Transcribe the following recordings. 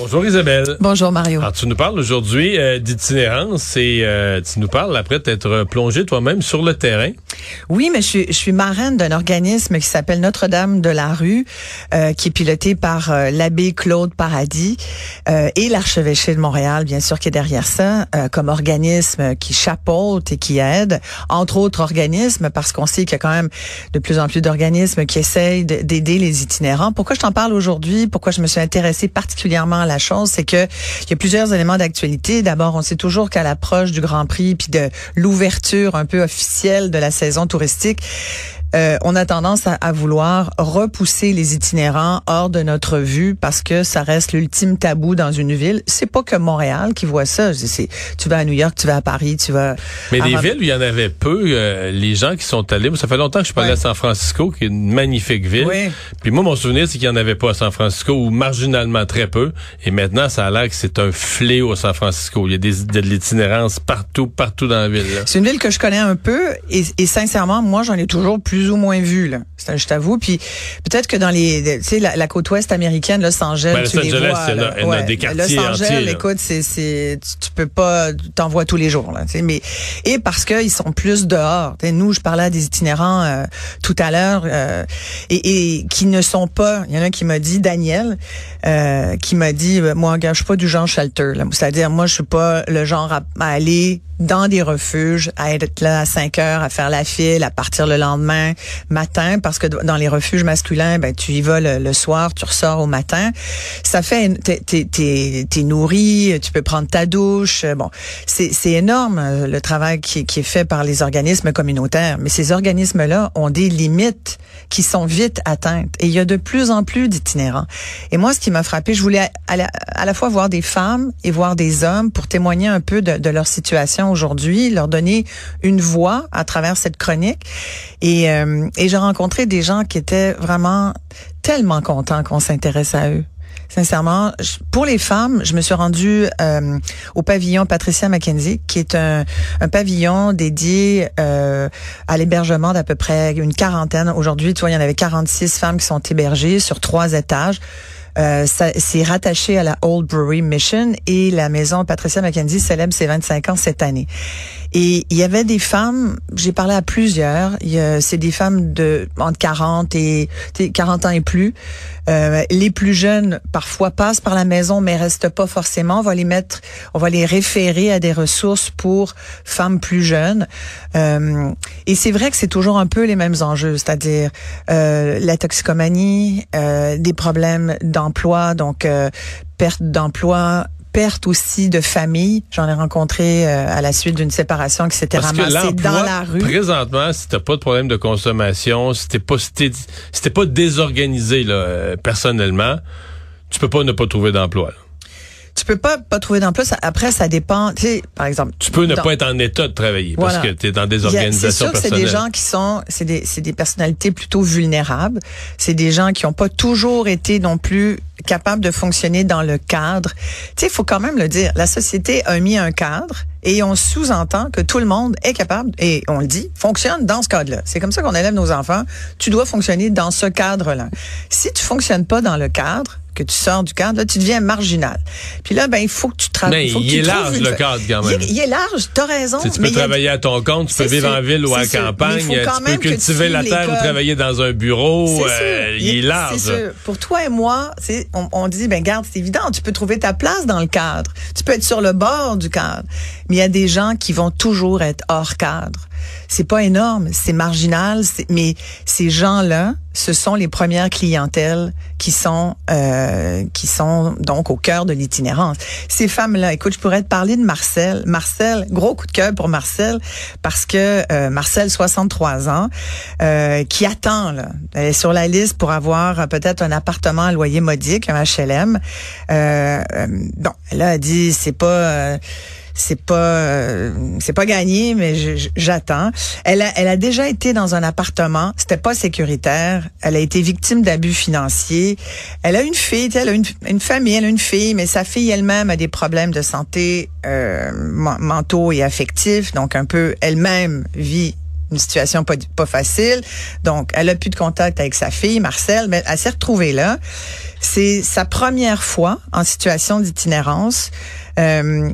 Bonjour Isabelle. Bonjour, Mario. Alors, tu nous parles aujourd'hui euh, d'itinérance et euh, tu nous parles après d'être plongé toi-même sur le terrain. Oui, mais je suis, je suis marraine d'un organisme qui s'appelle Notre-Dame de la Rue, euh, qui est piloté par euh, l'abbé Claude Paradis euh, et l'archevêché de Montréal, bien sûr, qui est derrière ça, euh, comme organisme qui chapeaute et qui aide, entre autres organismes, parce qu'on sait qu'il y a quand même de plus en plus d'organismes qui essayent de- d'aider les itinérants. Pourquoi je t'en parle aujourd'hui? Pourquoi je me suis intéressée particulièrement à la chose? C'est que il y a plusieurs éléments d'actualité. D'abord, on sait toujours qu'à l'approche du Grand Prix puis de l'ouverture un peu officielle de la saison touristique, euh, on a tendance à, à vouloir repousser les itinérants hors de notre vue parce que ça reste l'ultime tabou dans une ville. C'est pas que Montréal qui voit ça. C'est- tu vas à New York, tu vas à Paris, tu vas. Mais des villes où il y en avait peu, euh, les gens qui sont allés, moi, ça fait longtemps que je parlais Ouais. à San Francisco, qui est une magnifique ville. Oui. Puis moi, mon souvenir, c'est qu'il n'y en avait pas à San Francisco, ou marginalement très peu. Et maintenant, ça a l'air que c'est un fléau à San Francisco. Il y a des, de l'itinérance partout, partout dans la ville. C'est une ville que je connais un peu et, et sincèrement, moi, j'en ai toujours plus ou moins vu. Là. C'est- Je t'avoue. Puis peut-être que dans les, tu sais, la, la côte ouest américaine, Los Angeles, Ben, Los tu les Angeles, vois. a- là. a des quartiers Los Angeles, entiers, écoute, c'est, c'est, tu, tu peux pas, t'en vois tous les jours. Là, tu sais, mais et parce qu'ils sont plus dehors. Tu sais, nous, je parlais à des itinérants euh, tout à l'heure euh, et, et qui ne sont pas. Il y en a un qui m'a dit, Daniel, euh, qui m'a dit, euh, moi, je suis pas du genre shelter. là. C'est-à-dire, moi, je suis pas le genre à, à aller dans des refuges, à être là à 5 heures, à faire la file, à partir le lendemain matin, parce que dans les refuges masculins, ben tu y vas le, soir, tu ressors au matin. Ça fait, t'es, t'es, t'es nourri, tu peux prendre ta douche. Bon, c'est, énorme euh, le travail qui, qui est fait par les organismes communautaires, mais ces organismes-là ont des limites qui sont vite atteintes. Et il y a de plus en plus d'itinérants. Et moi, ce qui m'a frappé, je voulais à la, à la fois voir des femmes et voir des hommes pour témoigner un peu de leur situation aujourd'hui, leur donner une voix à travers cette chronique. Et, euh, et j'ai rencontré des gens qui étaient vraiment tellement contents qu'on s'intéresse à eux. Sincèrement, pour les femmes, je me suis rendue euh, au pavillon Patricia Mackenzie, qui est un, un pavillon dédié euh, à l'hébergement d'à peu près une quarantaine. Aujourd'hui, tu vois, il y en avait 46 femmes qui sont hébergées sur trois étages. Euh, c'est rattaché à la Old Brewery Mission et la maison Patricia Mackenzie célèbre ses 25 ans cette année. Et il y avait des femmes, j'ai parlé à plusieurs, c'est des femmes de entre 40 et tu sais, 40 ans et plus. Euh, les plus jeunes parfois passent par la maison mais restent pas forcément. On va les mettre, on va les référer à des ressources pour femmes plus jeunes. Euh, et c'est vrai que c'est toujours un peu les mêmes enjeux, c'est-à-dire euh, la toxicomanie, euh, des problèmes d'emploi, donc euh, perte d'emploi perte aussi de famille. J'en ai rencontré euh, à la suite d'une séparation qui s'était ramassée dans la rue. présentement, si t'as pas de problème de consommation, si t'es pas, si t'es, si t'es pas désorganisé là, euh, personnellement, tu peux pas ne pas trouver d'emploi. Tu peux pas pas trouver d'emploi. Ça- après, ça dépend. Tu sais, par exemple, Tu peux ne dans- pas être en état de travailler parce que tu es dans des a- organisations C'est sûr que c'est personnelles. des gens qui sont, c'est des, c'est des personnalités plutôt vulnérables. C'est des gens qui n'ont pas toujours été non plus capables de fonctionner dans le cadre. Tu sais, il faut quand même le dire. La société a mis un cadre et on sous-entend que tout le monde est capable, et on le dit, fonctionne dans ce cadre-là. C'est comme ça qu'on élève nos enfants. Tu dois fonctionner dans ce cadre-là. Si tu fonctionnes pas dans le cadre, que tu sors du cadre, là, tu deviens marginal. Puis là, ben, il faut que tu travailles. Mais il est large, le cadre, quand même. Il, est- il est large, t'as raison. Tu sais, tu mais peux a- travailler à ton compte, tu peux vivre sûr, en ville ou à sûr. campagne, tu peux tu cultiver la terre ou travailler dans un bureau. Euh, il est large. Sûr. Pour toi et moi, on, on dit, ben garde, c'est évident, tu peux trouver ta place dans le cadre. Tu peux être sur le bord du cadre. Mais il y a des gens qui vont toujours être hors cadre. C'est pas énorme, c'est marginal, mais ces gens-là, ce sont les premières clientèles qui sont euh, qui sont donc au cœur de l'itinérance. Ces femmes-là, écoute, je pourrais te parler de Marcel. Marcel, gros coup de cœur pour Marcel parce que euh, Marcel, 63 ans, euh, qui attend là, elle est sur la liste pour avoir euh, peut-être un appartement à loyer modique, un HLM. Euh, euh, bon, elle a dit c'est pas c'est pas euh, c'est pas gagné, mais j'attends. Elle a elle a déjà été dans un appartement, c'était pas sécuritaire. Elle a été victime d'abus financiers. Elle a une fille, elle a une, une famille, elle a une fille, mais sa fille elle-même a des problèmes de santé euh, mentaux et affectifs, donc un peu elle-même vit une situation pas, pas facile. Donc, elle a plus de contact avec sa fille, Marcel, mais elle s'est retrouvée là. C'est sa première fois en situation d'itinérance. Euh,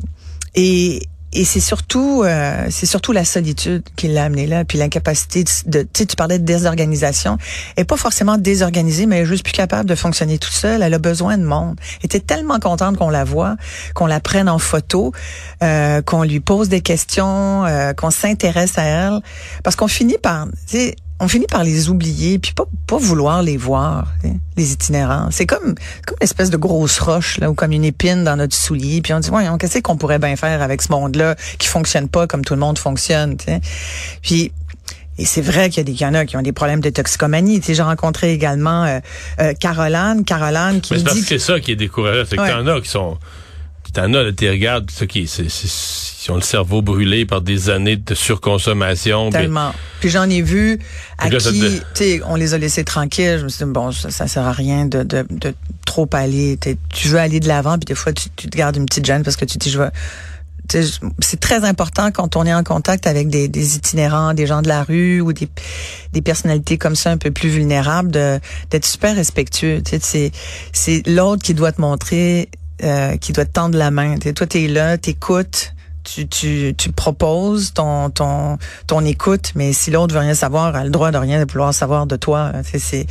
et, et c'est surtout euh, c'est surtout la solitude qui l'a amené là puis l'incapacité de, tu parlais de désorganisation. Elle est pas forcément désorganisée mais elle est juste plus capable de fonctionner toute seule. Elle a besoin de monde. Elle était tellement contente qu'on la voit qu'on la prenne en photo euh, qu'on lui pose des questions euh, qu'on s'intéresse à elle. Parce qu'on finit par tu sais on finit par les oublier puis pas pas vouloir les voir les itinérants. C'est comme comme une espèce de grosse roche là ou comme une épine dans notre soulier puis on dit voyons qu'est-ce qu'on pourrait bien faire avec ce monde là qui fonctionne pas comme tout le monde fonctionne puis et c'est vrai qu'il y a des y en a qui ont des problèmes de toxicomanie. Tu sais, j'ai rencontré également euh, euh, Caroline, Caroline qui Mais me parce dit que c'est ça qui est décourageant, c'est que t'en as qui sont T'en as, tu regardes, ceux qui c'est, ils ont le cerveau brûlé par des années de surconsommation. Tellement. Puis, j'en ai vu à qui, tu sais, on les a laissés tranquilles. Je me suis dit, bon, ça, ça sert à rien de, de, de trop aller. tu veux aller de l'avant, puis des fois, tu, tu te gardes une petite gêne parce que tu te dis, je veux c'est très important quand on est en contact avec des, des, itinérants, des gens de la rue ou des, des personnalités comme ça un peu plus vulnérables, d'être super respectueux. C'est l'autre qui doit te montrer euh, qui doit te tendre la main. T'sais, toi, tu es là, t'écoutes, tu, tu, tu proposes ton, ton, ton écoute, mais si l'autre veut rien savoir, a le droit de rien de vouloir savoir de toi. C'est,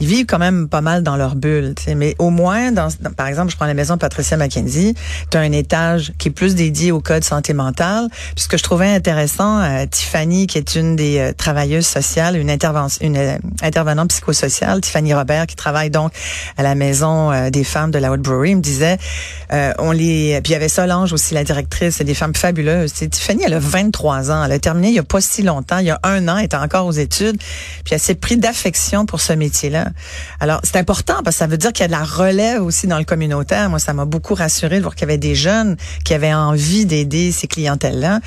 ils vivent quand même pas mal dans leur bulle. Mais au moins, dans, par exemple, je prends la maison de Patricia McKenzie, tu as un étage qui est plus dédié au code santé mentale. Puis ce que je trouvais intéressant, euh, Tiffany, qui est une des euh, travailleuses sociales, une une euh, intervenante psychosociale, Tiffany Robert, qui travaille donc à la maison des femmes de la Brewery, me disait, on les, puis il y avait Solange aussi, la directrice, des femmes fabuleuse. Tiffany, elle a 23 ans. Elle a terminé il y a pas si longtemps. Il y a un an, elle était encore aux études. Puis elle s'est pris d'affection pour ce métier-là. Alors, c'est important parce que ça veut dire qu'il y a de la relève aussi dans le communautaire. Moi, ça m'a beaucoup rassuré de voir qu'il y avait des jeunes qui avaient envie d'aider ces clientèles-là.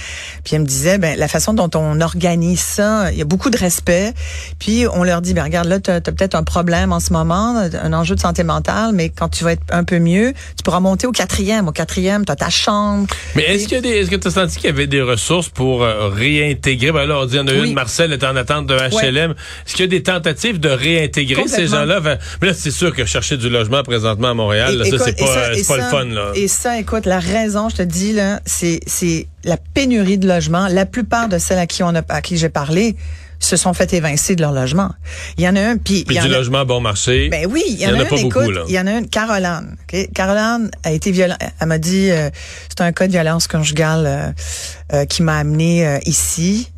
Puis elle me disait, ben, la façon dont on organise ça, il y a beaucoup de respect. Puis on leur dit, ben, regarde, là, tu as, peut-être un problème en ce moment, un enjeu de santé mentale, mais quand tu vas être un peu mieux, tu pourras monter au quatrième. Au quatrième, tu as ta chambre. Mais est-ce qu'il y a est-ce que tu as senti qu'il y avait des ressources pour euh, réintégrer? Ben là, on dit, il y en a une, Marcel est en attente de HLM. Est-ce qu'il y a des tentatives de réintégrer ces gens-là? mais là, c'est sûr que chercher du logement présentement à Montréal, ça, c'est pas, pas le fun, là. Et ça, écoute, la raison, je te dis, là, c'est, c'est la pénurie de logement. La plupart de celles à qui on a, à qui j'ai parlé, se sont fait évincer de leur logement. Il y en a un, puis... Du logement bon marché. Ben oui, il y en, a, un, écoute, il y en a une, Caroline. Caroline a été violente. Elle m'a dit, euh, c'est un cas de violence conjugale euh, euh, qui m'a amené ici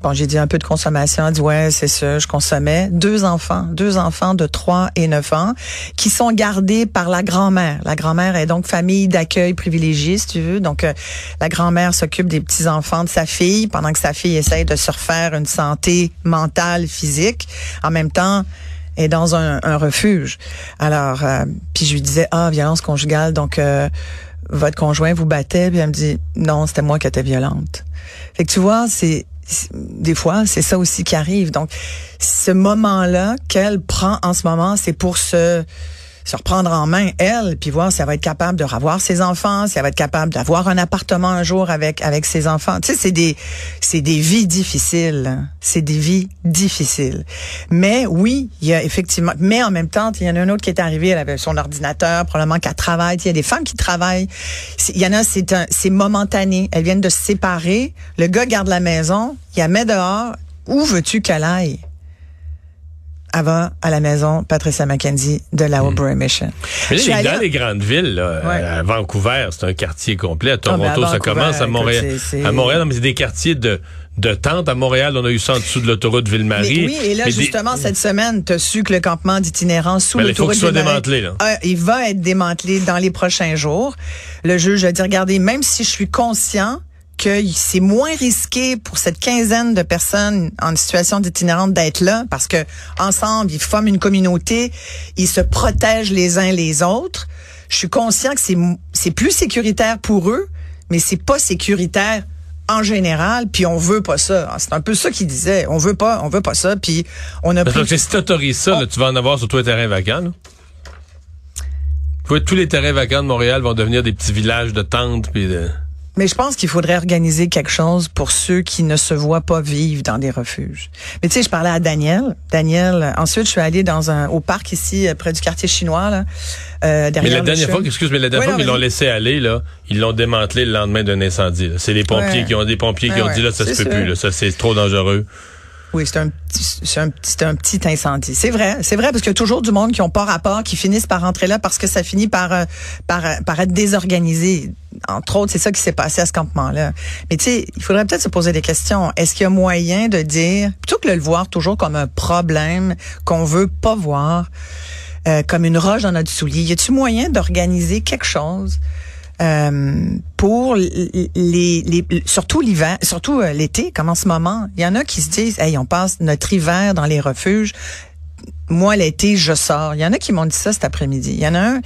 bon, j'ai dit un peu de consommation. Elle dit ouais, c'est ça, je consommais. Deux enfants, deux enfants de 3 et 9 ans qui sont gardés par la grand-mère. La grand-mère est donc famille d'accueil privilégiée, si tu veux. Donc euh, la grand-mère s'occupe des petits enfants de sa fille pendant que sa fille essaye de se refaire une santé mentale, physique. En même temps, est dans un, un refuge. Alors, euh, puis je lui disais ah violence conjugale, donc euh, votre conjoint vous battait, puis elle me dit non, c'était moi qui étais violente. Fait que tu vois, c'est des fois, c'est ça aussi qui arrive. Donc, ce moment-là qu'elle prend en ce moment, c'est pour se se reprendre en main, elle, puis voir si elle va être capable de revoir ses enfants, si elle va être capable d'avoir un appartement un jour avec avec ses enfants. Tu sais, c'est des c'est des vies difficiles. C'est des vies difficiles. Mais oui, il y a effectivement. Mais en même temps, il y en a un autre qui est arrivé, elle avait son ordinateur, probablement qu'elle travaille. Il y a des femmes qui travaillent. Il y en a, c'est un, c'est momentané. Elles viennent de se séparer. Le gars garde la maison, il la met dehors. Où veux-tu qu'elle aille? Avant à la maison Patricia McKenzie de la Oprah Mission. Mais dans les grandes villes, là, à Vancouver, c'est un quartier complet. À ah, Toronto, ça commence. À Montréal, à Montréal, mais c'est des quartiers de de tentes. À Montréal, on a eu ça en dessous de l'autoroute Ville-Marie. Oui, et là, justement, cette semaine, tu as su que le campement d'itinérance sous l'autoroute Ville-Marie... Il faut qu'il soit démantelé, là. Euh, il va être démantelé dans les prochains jours. Le juge a dit, regardez, même si je suis conscient que c'est moins risqué pour cette quinzaine de personnes en situation d'itinérante d'être là parce que ensemble ils forment une communauté, ils se protègent les uns les autres. je suis conscient que c'est c'est plus sécuritaire pour eux, mais c'est pas sécuritaire en général, puis on veut pas ça. C'est un peu ça qu'il disait. On veut pas, on veut pas ça, puis on a. Parce que si t'autorises ça, tu vas en avoir sur tous les terrains vacants. Là. Tous les terrains vacants de Montréal vont devenir des petits villages de tentes puis de. Mais je pense qu'il faudrait organiser quelque chose pour ceux qui ne se voient pas vivre dans des refuges. Mais tu sais, je parlais à Daniel. Daniel. Ensuite, je suis allée dans un au parc ici euh, près du quartier chinois là. Euh, derrière mais la dernière fois, excuse, mais la dernière fois qu'ils l'ont laissé aller là, ils l'ont démantelé le lendemain d'un incendie. C'est les pompiers qui ont des pompiers qui ont dit là ça se peut plus, là, ça c'est trop dangereux. Oui, c'est un petit, c'est un petit, incendie. C'est vrai, c'est vrai parce qu'il y a toujours du monde qui ont pas rapport, qui finissent par rentrer là parce que ça finit par euh, par, par être désorganisé. Entre autres, c'est ça qui s'est passé à ce campement-là. Mais tu sais, il faudrait peut-être se poser des questions. Est-ce qu'il y a moyen de dire, plutôt que de le voir toujours comme un problème qu'on veut pas voir, euh, comme une roche dans notre soulier, y a-t-il moyen d'organiser quelque chose? Euh, pour les, les, surtout l'hiver, surtout euh, l'été, comme en ce moment. Il y en a qui se disent, hey, on passe notre hiver dans les refuges. Moi, l'été, je sors. Il y en a qui m'ont dit ça cet après-midi. Il y en a un,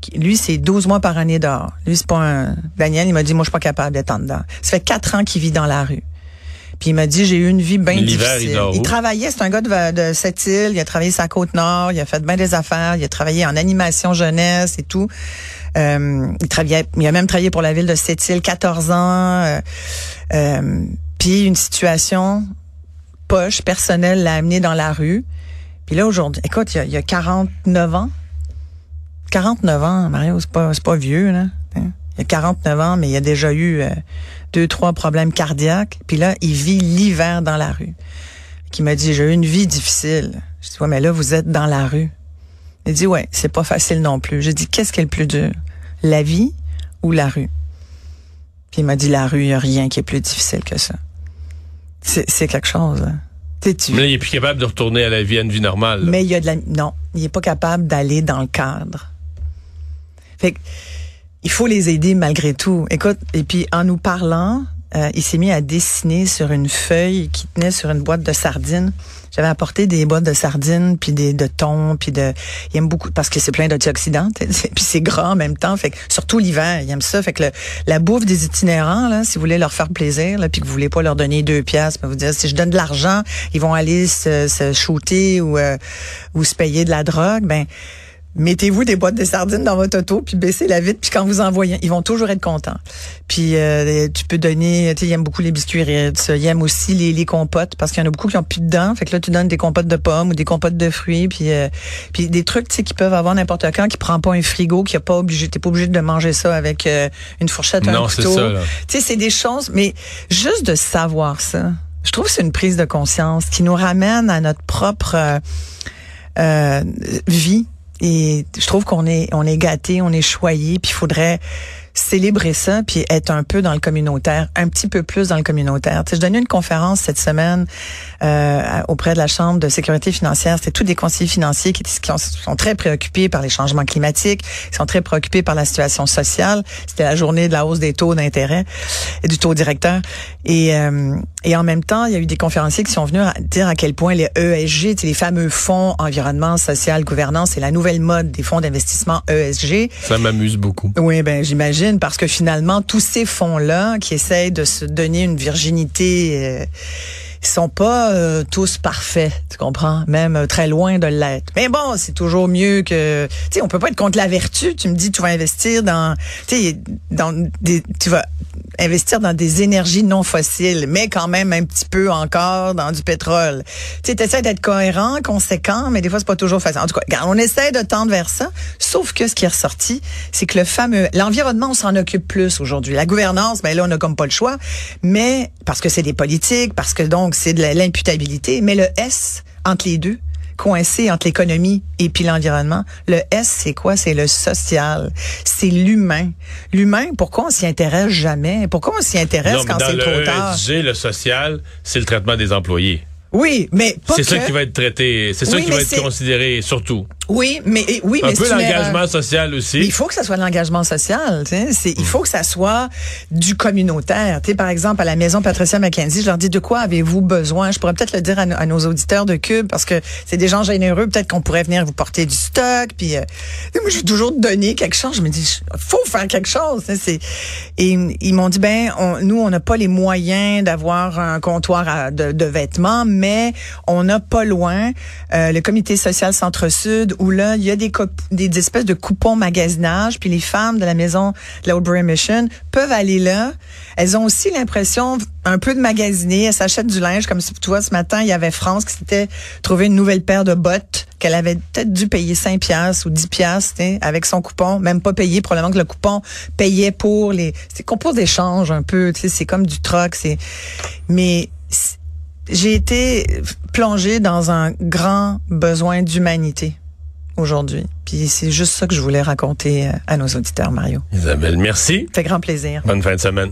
qui, lui, c'est 12 mois par année dehors. Lui, c'est pas un... Daniel, il m'a dit, moi, je suis pas capable d'être en dedans. Ça fait quatre ans qu'il vit dans la rue. Puis il m'a dit, j'ai eu une vie bien difficile. Il, il travaillait, c'est un gars de, de cette île, il a travaillé sur la Côte-Nord, il a fait bien des affaires, il a travaillé en animation jeunesse et tout. Euh, il travaillait, il a même travaillé pour la ville de Sept-Îles 14 ans. Euh, euh, puis une situation poche, personnelle, l'a amené dans la rue. Puis là, aujourd'hui, écoute, il y, a, 49 ans. 49 ans, Mario, c'est pas, pas vieux, là. Hein. Il y a 49 ans, mais il a déjà eu deux, trois problèmes cardiaques. Puis là, il vit l'hiver dans la rue. Qui m'a dit, j'ai eu une vie difficile. Je dis, ouais, mais là, vous êtes dans la rue. Il dit, ouais, c'est pas facile non plus. J'ai dit, qu'est-ce qui est le plus dur? La vie ou la rue? Puis il m'a dit, la rue, il n'y a rien qui est plus difficile que ça. C'est quelque chose. Hein. Tu... Mais là, il est plus capable de retourner à la vie, à une vie normale. Mais il y a de la... Non, il est pas capable d'aller dans le cadre. Fait il faut les aider malgré tout. Écoute, et puis en nous parlant, euh, il s'est mis à dessiner sur une feuille qui tenait sur une boîte de sardines. J'avais apporté des boîtes de sardines, puis des de thon, puis de. Il aime beaucoup parce que c'est plein d'antioxydants, puis c'est gras en même temps. Fait que surtout l'hiver, il aime ça. Fait que la bouffe des itinérants, là, si vous voulez leur faire plaisir, là, puis que vous voulez pas leur donner deux piastres, vous dire si je donne de l'argent, ils vont aller se, se shooter ou euh, ou se payer de la drogue. Ben mettez-vous des boîtes de sardines dans votre auto, puis baissez la vitre, puis quand vous envoyez, ils vont toujours être contents. Puis euh, tu peux donner, tu sais, ils aiment beaucoup les biscuits Ritz, ils aiment aussi les, les compotes, parce qu'il y en a beaucoup qui ont plus de dents, fait que là tu donnes des compotes de pommes ou des compotes de fruits, puis euh, puis des trucs, tu sais, qui peuvent avoir n'importe quand, qui prend pas un frigo, qui a pas obligé, t'es pas obligé de manger ça avec euh, une fourchette, un couteau. Tu sais, c'est des choses, mais juste de savoir ça, je trouve que c'est une prise de conscience qui nous ramène à notre propre vie et je trouve qu'on est on est gâté, on est choyé, puis il faudrait célébrer ça puis être un peu dans le communautaire, un petit peu plus dans le communautaire. Tu sais, je donnais une conférence cette semaine euh, auprès de la Chambre de sécurité financière. C'était tous des conseillers financiers qui, qui sont très préoccupés par les changements climatiques, qui sont très préoccupés par la situation sociale. C'était la journée de la hausse des taux d'intérêt et du taux directeur. Et, euh, et en même temps, il y a eu des conférenciers qui sont venus dire à quel point les ESG, les fameux fonds environnement, social, gouvernance, c'est la nouvelle mode des fonds d'investissement ESG. Ça m'amuse beaucoup. Oui, ben j'imagine parce que finalement tous ces fonds là qui essayent de se donner une virginité euh, sont pas euh, tous parfaits, tu comprends, même euh, très loin de l'être. Mais bon, c'est toujours mieux que tu sais, on peut pas être contre la vertu. Tu me dis tu vas investir dans tu dans des tu vas investir dans des énergies non fossiles, mais quand même un petit peu encore dans du pétrole. Tu essaies d'être cohérent, conséquent, mais des fois c'est pas toujours facile. En tout cas, on essaie de tendre vers ça, sauf que ce qui est ressorti, c'est que le fameux l'environnement, on s'en occupe plus aujourd'hui. La gouvernance, ben là on a comme pas le choix, mais parce que c'est des politiques, parce que donc c'est de l'imputabilité, mais le S entre les deux, coincé entre l'économie et puis l'environnement. Le S, c'est quoi? C'est le social. C'est l'humain. L'humain, pourquoi on s'y intéresse jamais? Pourquoi on s'y intéresse quand c'est trop tard? Le le social, c'est le traitement des employés. Oui, mais c'est ça qui va être traité, c'est ça qui va être considéré surtout. Oui, mais oui, un mais peu l'engagement social aussi. il faut que ça soit de l'engagement social. C'est, il faut que ça soit du communautaire. Tu par exemple, à la maison Patricia McKenzie, je leur dis de quoi avez-vous besoin? Je pourrais peut-être le dire à, nos auditeurs de Cube parce que c'est des gens généreux. Peut-être qu'on pourrait venir vous porter du stock. Puis euh, moi, je veux toujours donner quelque chose. Je me dis, faut faire quelque chose. C'est et ils m'ont dit ben, nous, on n'a pas les moyens d'avoir un comptoir de, vêtements, mais on n'a pas loin euh, le comité social Centre-Sud où là, il y a des, des espèces de coupons magasinage, puis les femmes de la maison de la Oldbury Mission peuvent aller là. Elles ont aussi l'impression un peu de magasiner, elles s'achètent du linge, comme tu vois, ce matin, il y avait France qui s'était trouvé une nouvelle paire de bottes qu'elle avait peut-être dû payer 5 piastres ou 10 piastres avec son coupon, même pas payé, probablement que le coupon payait pour les... C'est concours d'échange un peu, c'est comme du troc. Mais j'ai été plongée dans un grand besoin d'humanité aujourd'hui. Puis c'est juste ça que je voulais raconter euh, à nos auditeurs, Mario. Isabelle, merci. Ça fait grand plaisir. Bonne fin de semaine.